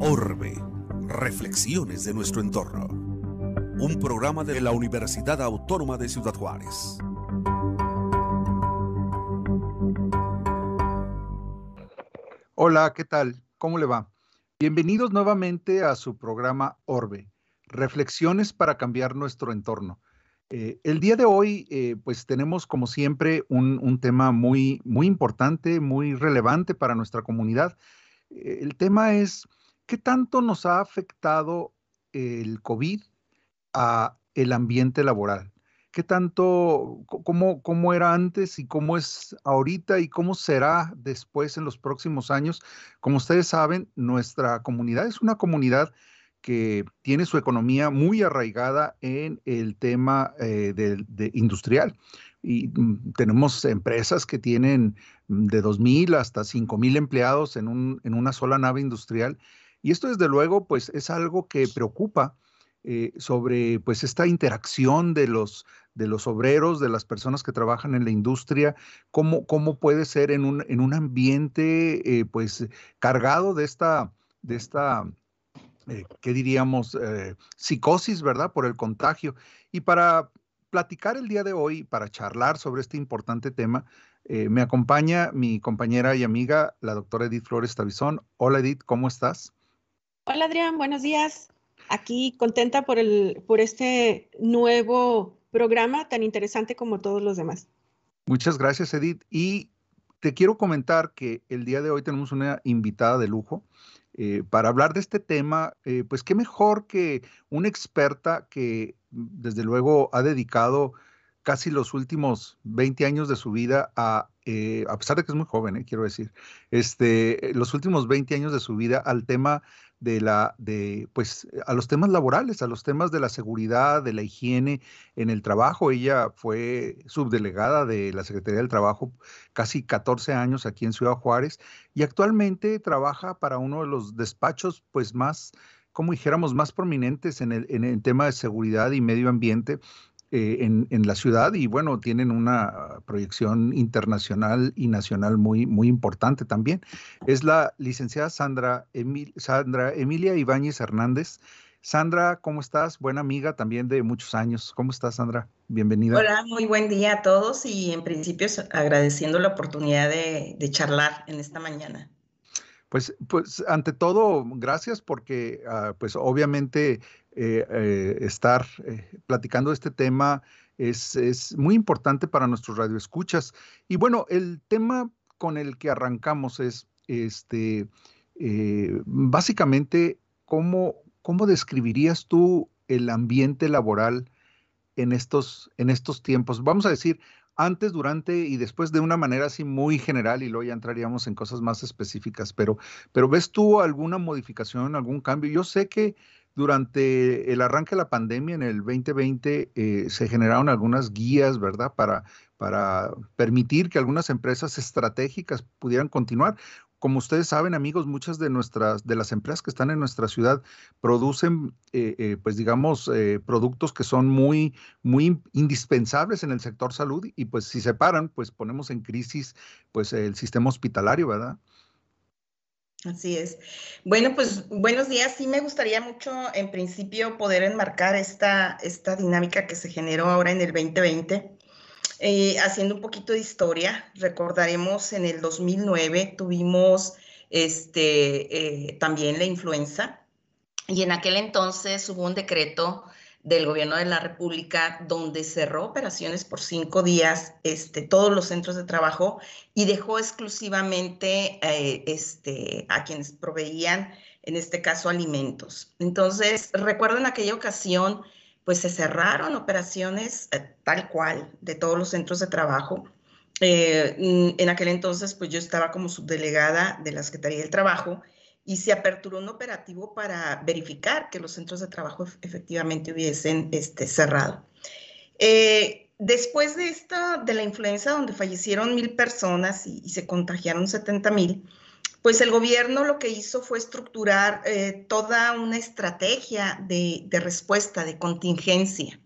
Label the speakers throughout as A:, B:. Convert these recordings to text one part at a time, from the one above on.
A: Orbe, reflexiones de nuestro entorno. Un programa de la Universidad Autónoma de Ciudad Juárez.
B: Hola, ¿qué tal? ¿Cómo le va? Bienvenidos nuevamente a su programa Orbe, Reflexiones para cambiar nuestro entorno. Eh, el día de hoy, eh, pues tenemos como siempre un, tema muy, muy importante, muy relevante para nuestra comunidad. Eh, el tema es, ¿qué tanto nos ha afectado el COVID a el ambiente laboral? ¿Qué tanto, cómo, cómo era antes y cómo es ahorita y cómo será después en los próximos años? Como ustedes saben, nuestra comunidad es una comunidad que tiene su economía muy arraigada en el tema eh, industrial. Y mm, tenemos empresas que tienen mm, de 2.000 hasta 5.000 empleados en, un, en una sola nave industrial. Y esto, desde luego, pues es algo que preocupa eh, sobre pues esta interacción de los, de los obreros, de las personas que trabajan en la industria, cómo, cómo puede ser en un, en un ambiente eh, pues cargado de esta, de esta eh, ¿qué diríamos? Eh, psicosis, ¿verdad? Por el contagio. Y para platicar el día de hoy, para charlar sobre este importante tema, eh, me acompaña mi compañera y amiga, la doctora Edith Flores Tabizón. Hola Edith, ¿cómo estás?
C: Hola Adrián, buenos días. Aquí contenta por, el, por este nuevo programa tan interesante como todos los demás.
B: Muchas gracias Edith. Y te quiero comentar que el día de hoy tenemos una invitada de lujo. Eh, para hablar de este tema, eh, pues qué mejor que una experta que desde luego ha dedicado casi los últimos 20 años de su vida a, eh, a pesar de que es muy joven, quiero decir, este, los últimos 20 años de su vida al tema de la, de, pues, a los temas laborales, a los temas de la seguridad, de la higiene en el trabajo. Ella fue subdelegada de la Secretaría del Trabajo casi 14 años aquí en Ciudad Juárez y actualmente trabaja para uno de los despachos, pues, más como dijéramos, más prominentes en el, en el tema de seguridad y medio ambiente eh, en, la ciudad y bueno, tienen una proyección internacional y nacional muy, muy importante también. Es la licenciada Sandra, Sandra Emilia Ibáñez Hernández. Sandra, ¿cómo estás? Buena amiga también de muchos años. ¿Cómo estás, Sandra? Bienvenida.
D: Hola, muy buen día a todos y en principio agradeciendo la oportunidad de, charlar en esta mañana.
B: Pues, pues ante todo, gracias porque ah, pues obviamente eh, eh, estar eh, platicando este tema es, es, muy importante para nuestros radioescuchas. Y bueno, el tema con el que arrancamos es este, básicamente cómo, cómo describirías tú el ambiente laboral en estos, en estos tiempos. Vamos a decir, antes, durante y después de una manera así muy general y luego ya entraríamos en cosas más específicas, pero, pero ¿ves tú alguna modificación, algún cambio? Yo sé que durante el arranque de la pandemia en el 2020 eh, se generaron algunas guías, ¿verdad? Para, para permitir que algunas empresas estratégicas pudieran continuar. Como ustedes saben, amigos, muchas de nuestras, de las empresas que están en nuestra ciudad producen, eh, eh, pues digamos, productos que son muy, muy indispensables en el sector salud y pues si se paran, pues ponemos en crisis, pues el sistema hospitalario, ¿verdad?
D: Así es. Bueno, pues buenos días. Sí me gustaría mucho, en principio, poder enmarcar esta, esta dinámica que se generó ahora en el 2020. Eh, haciendo un poquito de historia, recordaremos en el 2009 tuvimos este, eh, también la influenza y en aquel entonces hubo un decreto del gobierno de la República, donde cerró operaciones por cinco días, este, todos los centros de trabajo y dejó exclusivamente eh, este, a quienes proveían, en este caso, alimentos. Entonces, recuerdo en aquella ocasión, pues se cerraron operaciones eh, tal cual de todos los centros de trabajo. Eh, en aquel entonces, pues yo estaba como subdelegada de la Secretaría del Trabajo y se aperturó un operativo para verificar que los centros de trabajo efectivamente hubiesen este, cerrado. Eh, después de esta, de la influenza, donde fallecieron mil personas y, se contagiaron 70 mil, pues el gobierno lo que hizo fue estructurar eh, toda una estrategia de, de respuesta, de contingencia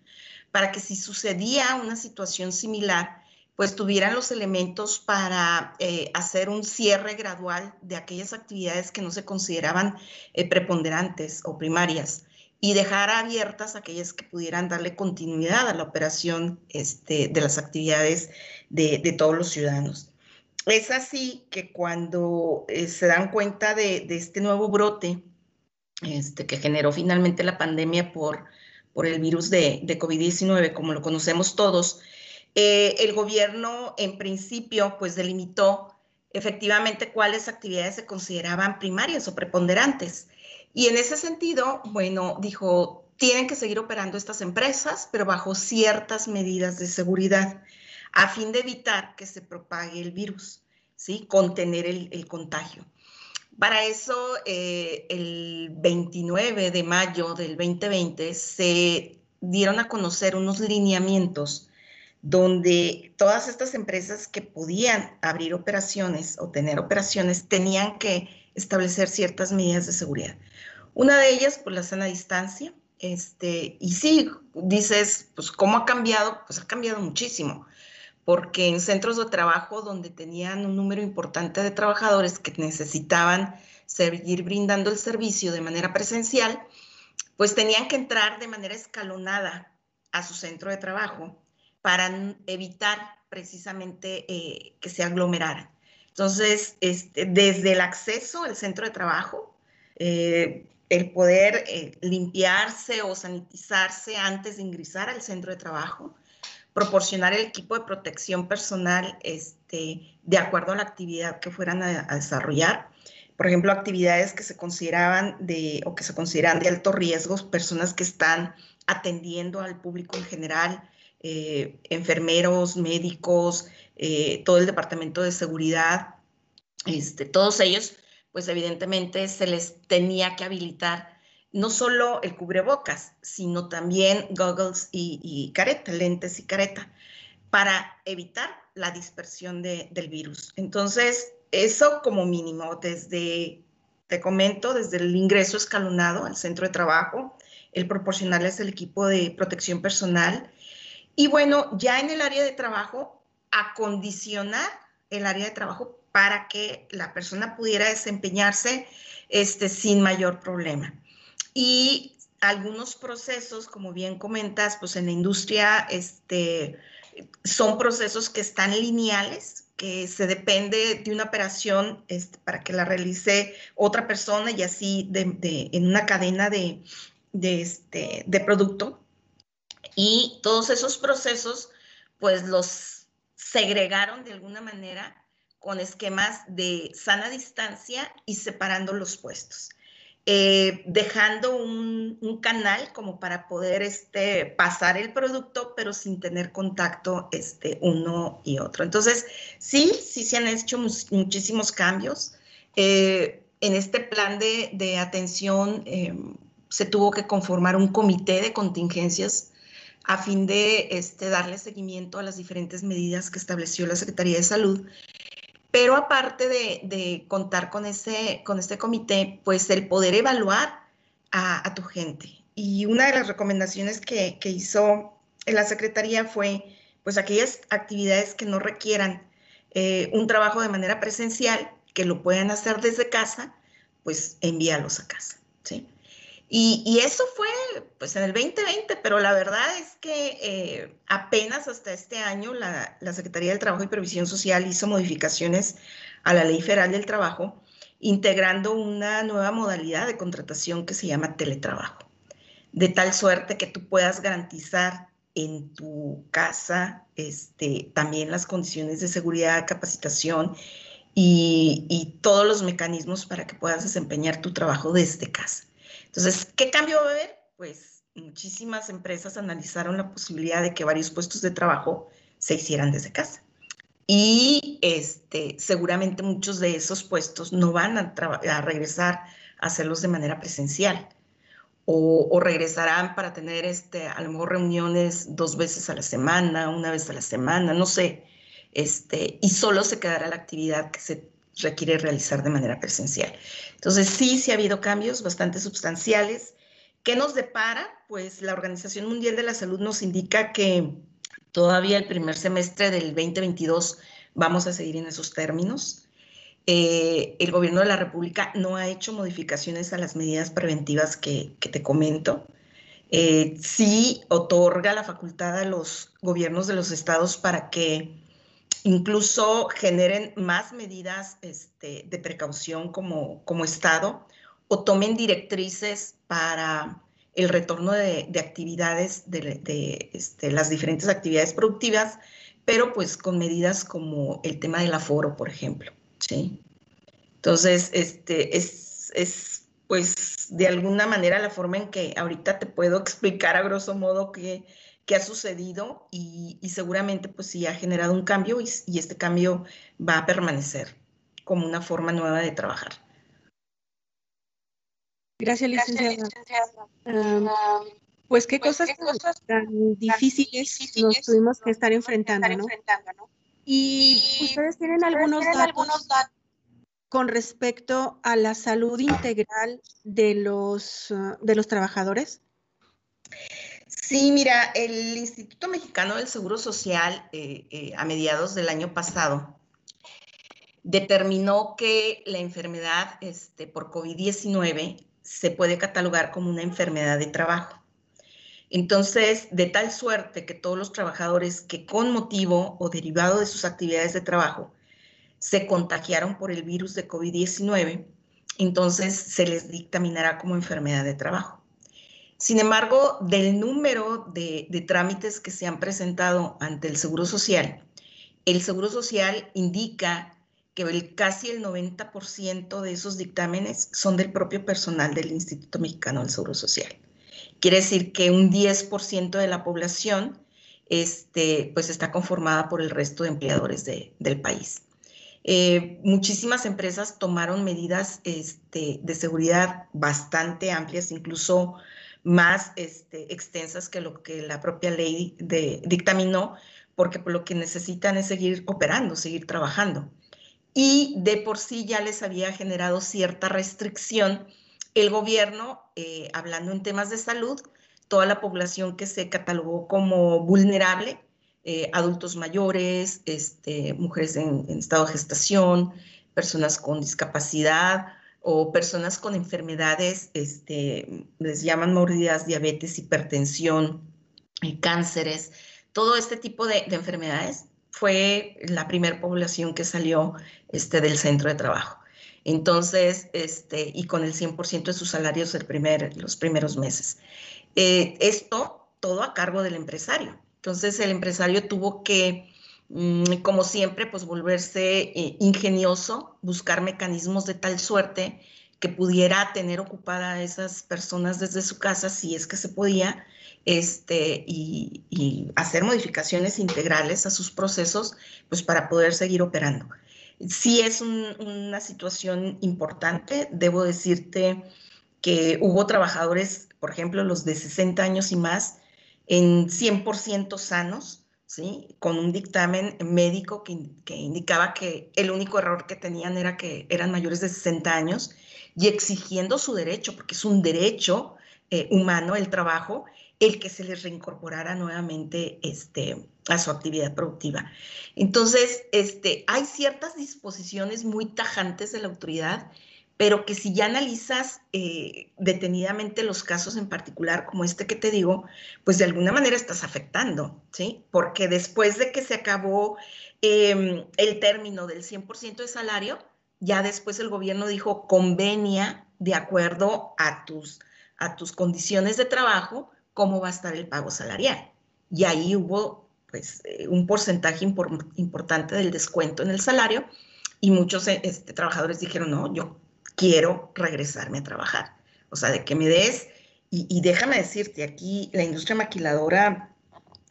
D: para que si sucedía una situación similar, pues tuvieran los elementos para eh, hacer un cierre gradual de aquellas actividades que no se consideraban eh, preponderantes o primarias y dejar abiertas aquellas que pudieran darle continuidad a la operación este, de las actividades de, todos los ciudadanos. Es así que cuando eh, se dan cuenta de, este nuevo brote este, que generó finalmente la pandemia por, por el virus de, de COVID-19, como lo conocemos todos, eh, el gobierno en principio pues delimitó efectivamente cuáles actividades se consideraban primarias o preponderantes. Y en ese sentido, bueno, dijo, tienen que seguir operando estas empresas, pero bajo ciertas medidas de seguridad, a fin de evitar que se propague el virus, ¿sí? Contener el, contagio. Para eso, eh, el 29 de mayo del 2020 se dieron a conocer unos lineamientos donde todas estas empresas que podían abrir operaciones o tener operaciones tenían que establecer ciertas medidas de seguridad. Una de ellas, pues la sana distancia. Este, y sí, dices, pues cómo ha cambiado, pues ha cambiado muchísimo, porque en centros de trabajo donde tenían un número importante de trabajadores que necesitaban seguir brindando el servicio de manera presencial, pues tenían que entrar de manera escalonada a su centro de trabajo para evitar precisamente eh, que se aglomeraran. Entonces, este, desde el acceso al centro de trabajo, eh, el poder eh, limpiarse o sanitizarse antes de ingresar al centro de trabajo, proporcionar el equipo de protección personal este, de acuerdo a la actividad que fueran a, desarrollar. Por ejemplo, actividades que se consideraban de o que se consideran de alto riesgo, personas que están atendiendo al público en general, eh, enfermeros, médicos, eh, todo el departamento de seguridad, este, todos ellos pues evidentemente se les tenía que habilitar no solo el cubrebocas, sino también goggles y, careta, lentes y careta, para evitar la dispersión del virus. Entonces, eso como mínimo, desde, te comento, desde el ingreso escalonado al centro de trabajo, el proporcionarles el equipo de protección personal y bueno, ya en el área de trabajo, acondicionar el área de trabajo para que la persona pudiera desempeñarse este, sin mayor problema. Y algunos procesos, como bien comentas, pues en la industria este, son procesos que están lineales, que se depende de una operación este, para que la realice otra persona y así en una cadena de, de, este, de producto. Y todos esos procesos, pues los segregaron de alguna manera con esquemas de sana distancia y separando los puestos. Eh, dejando un, canal como para poder este, pasar el producto, pero sin tener contacto este, uno y otro. Entonces, sí, sí se han hecho muchísimos cambios. Eh, en este plan de, atención eh, se tuvo que conformar un comité de contingencias a fin de este, darle seguimiento a las diferentes medidas que estableció la Secretaría de Salud pero aparte de, contar con, ese, este comité, pues el poder evaluar a, tu gente. Y una de las recomendaciones que, hizo la Secretaría fue, pues aquellas actividades que no requieran eh, un trabajo de manera presencial, que lo puedan hacer desde casa, pues envíalos a casa. Y, eso fue pues en el 2020, pero la verdad es que eh, apenas hasta este año la, Secretaría del Trabajo y Previsión Social hizo modificaciones a la Ley Federal del Trabajo, integrando una nueva modalidad de contratación que se llama teletrabajo, de tal suerte que tú puedas garantizar en tu casa este, también las condiciones de seguridad, capacitación y, y todos los mecanismos para que puedas desempeñar tu trabajo desde casa. Entonces, ¿qué cambio va a haber? Pues muchísimas empresas analizaron la posibilidad de que varios puestos de trabajo se hicieran desde casa. Y este, seguramente muchos de esos puestos no van a, regresar a hacerlos de manera presencial. O, regresarán para tener este, a lo mejor reuniones dos veces a la semana, una vez a la semana, no sé, este, y solo se quedará la actividad que se requiere realizar de manera presencial. Entonces, sí, sí ha habido cambios bastante sustanciales ¿Qué nos depara? Pues la Organización Mundial de la Salud nos indica que todavía el primer semestre del 2022 vamos a seguir en esos términos. Eh, el gobierno de la República no ha hecho modificaciones a las medidas preventivas que, te comento. Eh, sí otorga la facultad a los gobiernos de los estados para que incluso generen más medidas este, de precaución como, como Estado o tomen directrices para el retorno de, actividades, de, este, las diferentes actividades productivas, pero pues con medidas como el tema del aforo, por ejemplo. ¿sí? Entonces, este, es, es pues de alguna manera la forma en que ahorita te puedo explicar a grosso modo qué, qué ha sucedido y, seguramente pues sí ha generado un cambio y, y este cambio va a permanecer como una forma nueva de trabajar.
C: Gracias, licenciada. pues qué cosas, tan difíciles, nos tuvimos que estar enfrentando, ¿no? Y ustedes tienen algunos datos con respecto a la salud integral de los, uh, de los trabajadores.
D: Sí, mira, el Instituto Mexicano del Seguro Social eh, eh, a mediados del año pasado determinó que la enfermedad este, por COVID-19 se puede catalogar como una enfermedad de trabajo. Entonces, de tal suerte que todos los trabajadores que con motivo o derivado de sus actividades de trabajo se contagiaron por el virus de COVID-19, entonces se les dictaminará como enfermedad de trabajo. Sin embargo, del número de, trámites que se han presentado ante el Seguro Social, el Seguro Social indica que casi el 90% de esos dictámenes son del propio personal del Instituto Mexicano del Seguro Social. Quiere decir que un 10% de la población este, pues está conformada por el resto de empleadores del país. Eh, muchísimas empresas tomaron medidas este, de seguridad bastante amplias, incluso más este, extensas que lo que la propia ley dictaminó, porque lo que necesitan es seguir operando, seguir trabajando. Y de por sí ya les había generado cierta restricción el gobierno, eh, hablando en temas de salud, toda la población que se catalogó como vulnerable, eh, adultos mayores, este, mujeres en, estado de gestación, personas con discapacidad o personas con enfermedades, este, les llaman mordidas, diabetes, hipertensión, eh, cánceres, todo este tipo de enfermedades fue la primera población que salió este, del centro de trabajo. Entonces, este, y con el 100% de sus salarios los primeros meses. Eh, esto todo a cargo del empresario. Entonces, el empresario tuvo que, como siempre, pues volverse eh, ingenioso, buscar mecanismos de tal suerte que pudiera tener ocupada a esas personas desde su casa, si es que se podía, este, y, hacer modificaciones integrales a sus procesos, pues para poder seguir operando. Sí es una situación importante, debo decirte que hubo trabajadores, por ejemplo, los de 60 años y más, en 100% sanos, ¿sí? con un dictamen médico que, que, indicaba que el único error que tenían era que eran mayores de 60 años y exigiendo su derecho, porque es un derecho eh, humano el trabajo, el que se les reincorporara nuevamente este, a su actividad productiva. Entonces, este, hay ciertas disposiciones muy tajantes de la autoridad, pero que si ya analizas eh, detenidamente los casos en particular, como este que te digo, pues de alguna manera estás afectando, ¿sí? Porque después de que se acabó em, el término del 100% de salario, ya después el gobierno dijo convenia de acuerdo a tus, a tus condiciones de trabajo, cómo va a estar el pago salarial. Y ahí hubo pues eh, un porcentaje importante del descuento en el salario y muchos eh, este, trabajadores dijeron, no, yo quiero regresarme a trabajar. O sea, de que me des, y, déjame decirte, aquí la industria maquiladora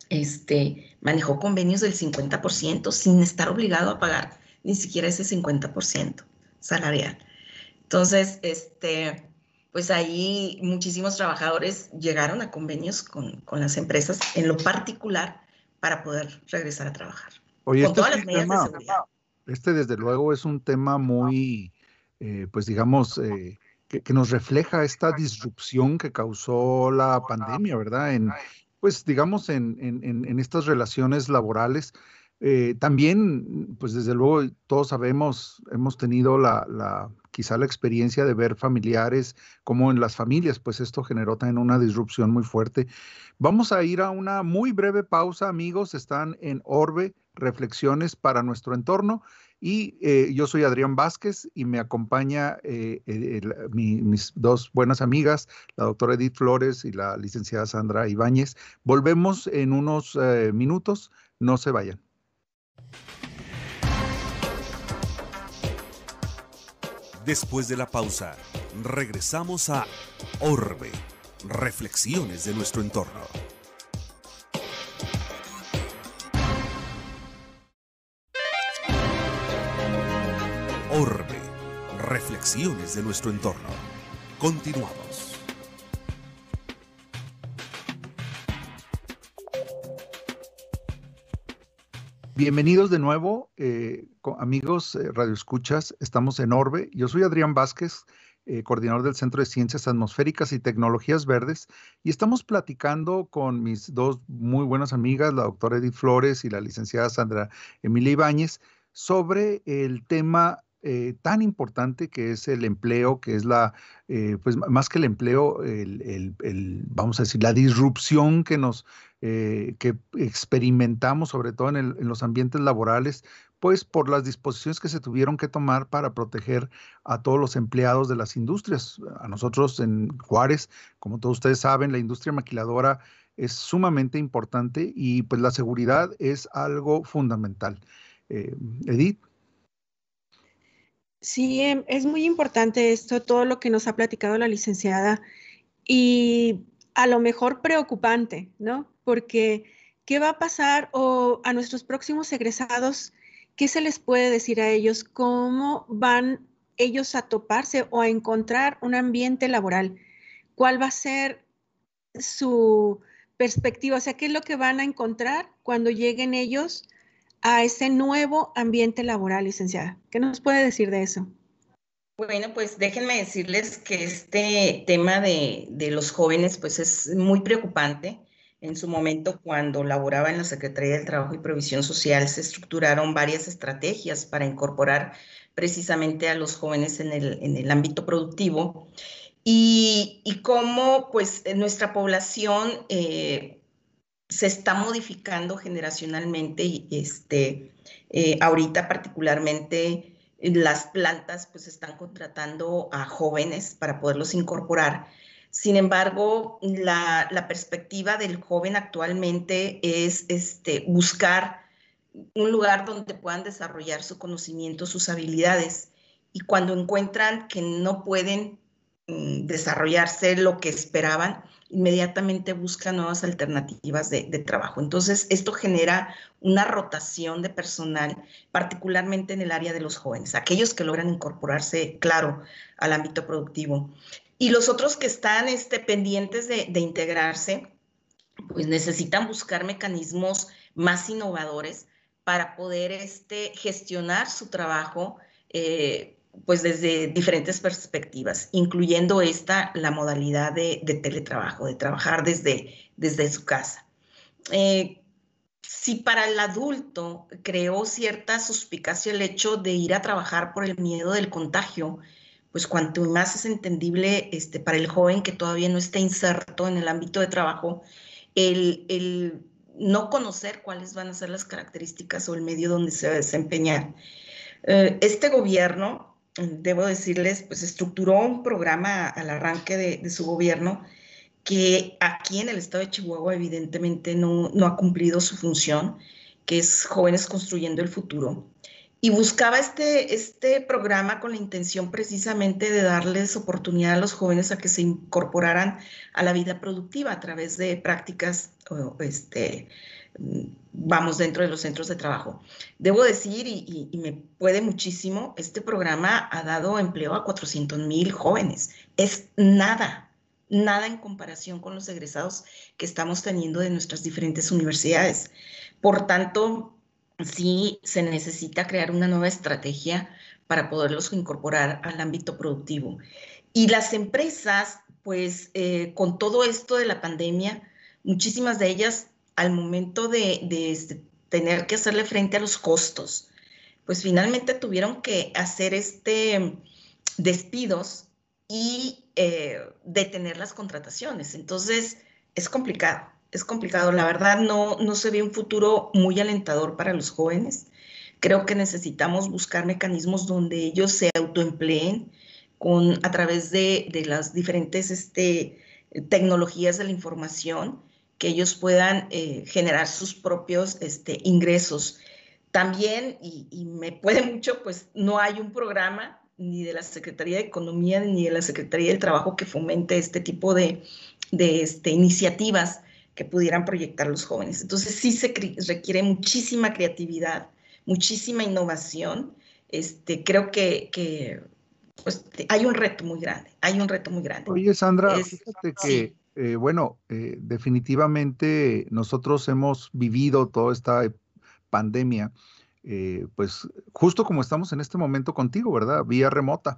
D: este, manejó convenios del 50% sin estar obligado a pagar ni siquiera ese 50% salarial. Entonces, este, pues ahí muchísimos trabajadores llegaron a convenios con, las empresas en lo particular para poder regresar a trabajar.
B: Oye, con este todas las medidas de seguridad. Este desde luego es un tema muy, eh, pues digamos, eh, que, nos refleja esta disrupción que causó la pandemia, ¿verdad? En, pues digamos, en, en, estas relaciones laborales. Eh, también, pues desde luego, todos sabemos, hemos tenido la, la, quizá la experiencia de ver familiares, como en las familias, pues esto generó también una disrupción muy fuerte. Vamos a ir a una muy breve pausa, amigos. Están en Orbe, reflexiones para nuestro entorno. Y eh, yo soy Adrián Vázquez y me acompaña eh, mis dos buenas amigas, la doctora Edith Flores y la licenciada Sandra Ibáñez. Volvemos en unos eh, minutos, no se vayan.
A: Después de la pausa, regresamos a Orbe, reflexiones de nuestro entorno. De nuestro entorno. Continuamos.
B: Bienvenidos de nuevo, eh, amigos eh, Radio Escuchas. Estamos en Orbe. Yo soy Adrián Vázquez, eh, coordinador del Centro de Ciencias Atmosféricas y Tecnologías Verdes, y estamos platicando con mis dos muy buenas amigas, la doctora Edith Flores y la licenciada Sandra Emilia Ibáñez, sobre el tema eh, tan importante que es el empleo, que es la, eh, pues más que el empleo, el, vamos a decir, la disrupción que nos, eh, que experimentamos, sobre todo en, en, los ambientes laborales, pues por las disposiciones que se tuvieron que tomar para proteger a todos los empleados de las industrias. A nosotros en Juárez, como todos ustedes saben, la industria maquiladora es sumamente importante y pues la seguridad es algo fundamental. Edith.
C: Sí, em, es muy importante esto, todo lo que nos ha platicado la licenciada y a lo mejor preocupante, ¿no? Porque, ¿qué va a pasar o a nuestros próximos egresados? ¿Qué se les puede decir a ellos? ¿Cómo van ellos a toparse o a encontrar un ambiente laboral? ¿Cuál va a ser su perspectiva? O sea, ¿qué es lo que van a encontrar cuando lleguen ellos a ese nuevo ambiente laboral, licenciada. ¿Qué nos puede decir de eso?
D: Bueno, pues déjenme decirles que este tema de, los jóvenes pues es muy preocupante. En su momento, cuando laboraba en la Secretaría del Trabajo y Provisión Social, se estructuraron varias estrategias para incorporar precisamente a los jóvenes en el, ámbito productivo y, cómo pues nuestra población eh, se está modificando generacionalmente y este, eh, ahorita particularmente las plantas pues están contratando a jóvenes para poderlos incorporar. Sin embargo, la, perspectiva del joven actualmente es este, buscar un lugar donde puedan desarrollar su conocimiento, sus habilidades. Y cuando encuentran que no pueden mm, desarrollarse lo que esperaban, inmediatamente busca nuevas alternativas de, trabajo. Entonces, esto genera una rotación de personal, particularmente en el área de los jóvenes, aquellos que logran incorporarse, claro, al ámbito productivo. Y los otros que están este, pendientes de, integrarse, pues necesitan buscar mecanismos más innovadores para poder este, gestionar su trabajo eh, pues desde diferentes perspectivas, incluyendo esta, la modalidad de, teletrabajo, de trabajar desde, desde su casa. Eh, si para el adulto creó cierta suspicacia el hecho de ir a trabajar por el miedo del contagio, pues cuanto más es entendible este, para el joven que todavía no está inserto en el ámbito de trabajo, el, el no conocer cuáles van a ser las características o el medio donde se va a desempeñar. Eh, este gobierno debo decirles, pues estructuró un programa al arranque de, su gobierno que aquí en el estado de Chihuahua evidentemente no, no, ha cumplido su función, que es Jóvenes Construyendo el Futuro. Y buscaba este, este programa con la intención precisamente de darles oportunidad a los jóvenes a que se incorporaran a la vida productiva a través de prácticas este, vamos dentro de los centros de trabajo. Debo decir, y, me puede muchísimo, este programa ha dado empleo a 400 mil jóvenes. Es nada, nada en comparación con los egresados que estamos teniendo de nuestras diferentes universidades. Por tanto, sí se necesita crear una nueva estrategia para poderlos incorporar al ámbito productivo. Y las empresas, pues eh, con todo esto de la pandemia, muchísimas de ellas al momento de, este, tener que hacerle frente a los costos, pues finalmente tuvieron que hacer este despidos y eh, detener las contrataciones. Entonces, es complicado, es complicado. La verdad, no, no se ve un futuro muy alentador para los jóvenes. Creo que necesitamos buscar mecanismos donde ellos se autoempleen con, a través de, de las diferentes este, tecnologías de la información, que ellos puedan eh, generar sus propios este, ingresos. También, y, y me puede mucho, pues no hay un programa ni de la Secretaría de Economía ni de la Secretaría del Trabajo que fomente este tipo de, de este, iniciativas que pudieran proyectar los jóvenes. Entonces sí se requiere muchísima creatividad, muchísima innovación. Este, creo que, que pues, hay un reto muy grande, hay un reto muy grande.
B: Oye, Sandra, fíjate que, eh, bueno, eh, definitivamente nosotros hemos vivido toda esta pandemia eh, pues justo como estamos en este momento contigo, ¿verdad? Vía remota.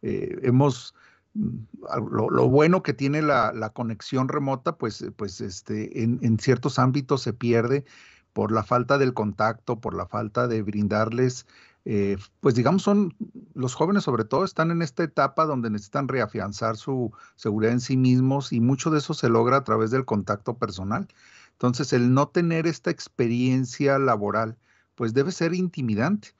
B: Hemos, mm, lo, bueno que tiene la, conexión remota, pues, pues este, en, ciertos ámbitos se pierde por la falta del contacto, por la falta de brindarles, eh, pues digamos, son los jóvenes sobre todo están en esta etapa donde necesitan reafianzar su seguridad en sí mismos y mucho de eso se logra a través del contacto personal. Entonces, el no tener esta experiencia laboral, pues debe ser intimidante.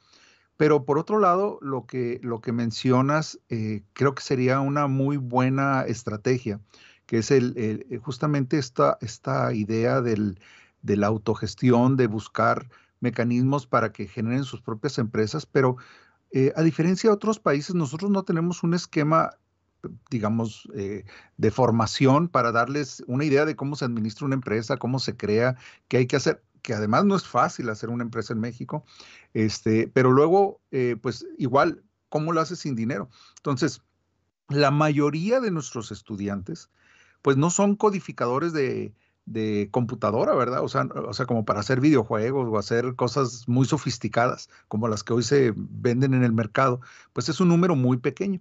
B: Pero por otro lado, lo que, lo que mencionas, eh, creo que sería una muy buena estrategia, que es el, eh, justamente esta, esta idea del, de la autogestión, de buscar mecanismos para que generen sus propias empresas, pero eh, a diferencia de otros países, nosotros no tenemos un esquema digamos, de formación para darles una idea de cómo se administra una empresa, cómo se crea, qué hay que hacer que además no es fácil hacer una empresa en México, este, pero luego, eh, pues igual, ¿cómo lo haces sin dinero? Entonces, la mayoría de nuestros estudiantes, pues no son codificadores de, computadora, ¿verdad? O sea, o sea, como para hacer videojuegos o hacer cosas muy sofisticadas, como las que hoy se venden en el mercado, pues es un número muy pequeño.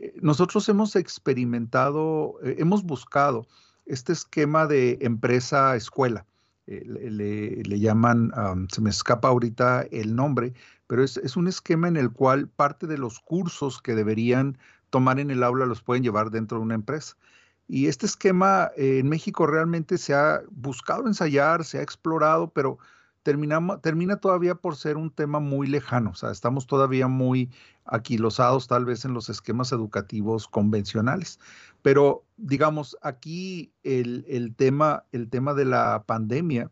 B: Eh, nosotros hemos experimentado, eh, hemos buscado este esquema de empresa-escuela eh, le, llaman, se me escapa ahorita el nombre, pero es, un esquema en el cual parte de los cursos que deberían tomar en el aula los pueden llevar dentro de una empresa. Y este esquema eh, en México realmente se ha buscado ensayar, se ha explorado, pero termina todavía por ser un tema muy lejano. O sea, estamos todavía muy aquilosados tal vez en los esquemas educativos convencionales. Pero digamos, aquí el, tema, el tema de la pandemia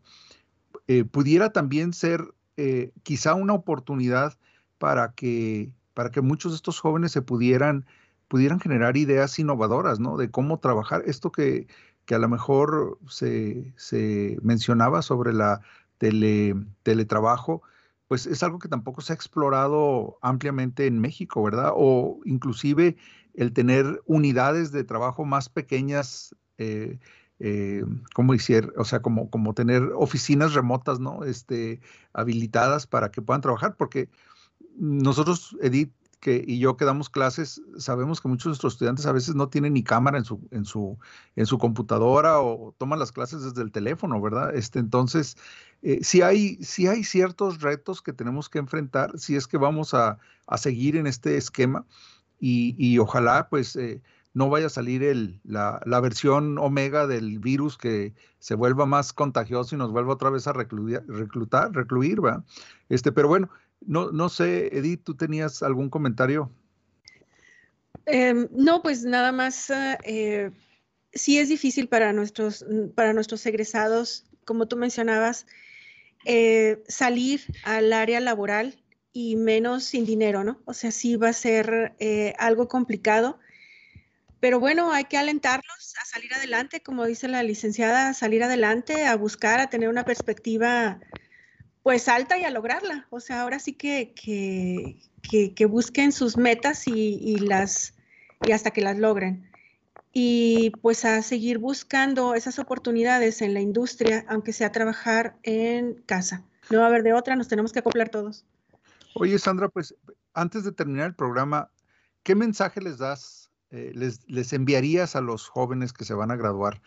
B: eh, pudiera también ser eh, quizá una oportunidad para que, para que muchos de estos jóvenes se pudieran, pudieran generar ideas innovadoras, ¿no? De cómo trabajar. Esto que, que a lo mejor se, se mencionaba sobre la tele, teletrabajo, pues es algo que tampoco se ha explorado ampliamente en México, ¿verdad? O inclusive el tener unidades de trabajo más pequeñas, eh, eh, o sea, como, como tener oficinas remotas, ¿no? Este, habilitadas para que puedan trabajar, porque nosotros, Edith, que, y yo que damos clases, sabemos que muchos de nuestros estudiantes a veces no tienen ni cámara en su, en su, en su computadora o toman las clases desde el teléfono, ¿verdad? Este, entonces, eh, si, hay, si hay ciertos retos que tenemos que enfrentar, si es que vamos a, a seguir en este esquema y, y ojalá pues eh, no vaya a salir la, la, versión omega del virus que se vuelva más contagioso y nos vuelva otra vez a reclutar, reclutar, recluir, ¿verdad? Este, pero bueno, no, no sé, Edith, ¿tú tenías algún comentario?
C: Em, no, pues nada más, eh, sí es difícil para nuestros, para nuestros egresados, como tú mencionabas, eh, salir al área laboral y menos sin dinero, ¿no? O sea, sí va a ser eh, algo complicado, pero bueno, hay que alentarlos a salir adelante, como dice la licenciada, a salir adelante, a buscar, a tener una perspectiva pues alta y a lograrla. O sea, ahora sí que, que, busquen sus metas y, las, y hasta que las logren. Y pues a seguir buscando esas oportunidades en la industria, aunque sea trabajar en casa. No va a haber de otra, nos tenemos que acoplar todos.
B: Oye, Sandra, pues antes de terminar el programa, ¿qué mensaje les das eh, les, les, enviarías a los jóvenes que se van a graduar?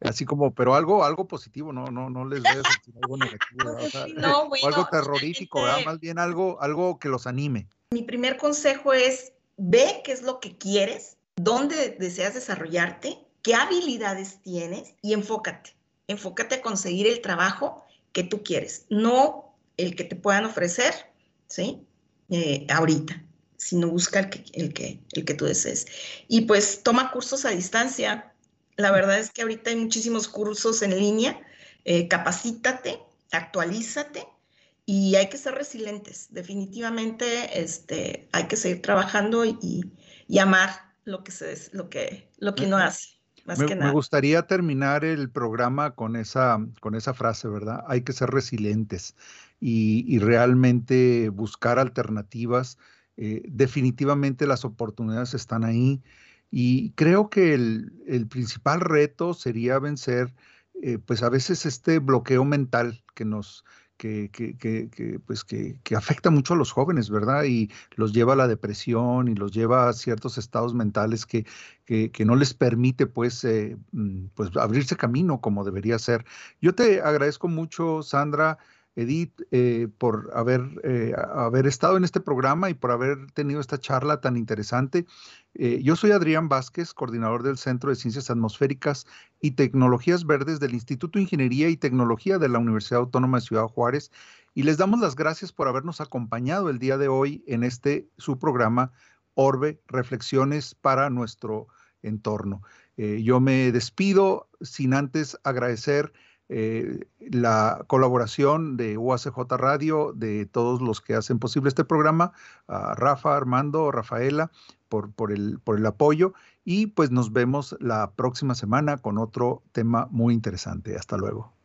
B: Así como, pero algo, algo positivo, no, no, no les decir algo negativo, o, algo terrorífico, más bien algo, algo que los anime.
D: Mi primer consejo es ve qué es lo que quieres, dónde deseas desarrollarte, qué habilidades tienes y enfócate. Enfócate a conseguir el trabajo que tú quieres, no el que te puedan ofrecer, ¿sí? Eh, ahorita, sino busca el que, el, que, el que tú desees. Y pues toma cursos a distancia. La verdad es que ahorita hay muchísimos cursos en línea. Eh, capacítate, actualízate y hay que ser resilientes. Definitivamente este, hay que seguir trabajando y, y amar lo que, se, lo que, lo que uno hace. Más
B: me,
D: que nada.
B: me gustaría terminar el programa con esa, con esa frase, ¿verdad? Hay que ser resilientes y, y realmente buscar alternativas. Eh, definitivamente las oportunidades están ahí y creo que el, el principal reto sería vencer, eh, pues a veces este bloqueo mental que nos, que, que, que, pues que, que, afecta mucho a los jóvenes, ¿verdad? Y los lleva a la depresión y los lleva a ciertos estados mentales que, no les permite, pues, eh, mm, pues, abrirse camino como debería ser. Yo te agradezco mucho, Sandra. Edith, eh, por haber, eh, haber estado en este programa y por haber tenido esta charla tan interesante. Eh, yo soy Adrián Vázquez, coordinador del Centro de Ciencias Atmosféricas y Tecnologías Verdes del Instituto de Ingeniería y Tecnología de la Universidad Autónoma de Ciudad Juárez y les damos las gracias por habernos acompañado el día de hoy en este su programa Orbe, Reflexiones para nuestro entorno. yo me despido sin antes agradecer eh, la colaboración de UACJ Radio, de todos los que hacen posible este programa, a Rafa, Armando, Rafaela, por, por, el, por el apoyo. Y pues nos vemos la próxima semana con otro tema muy interesante. Hasta luego.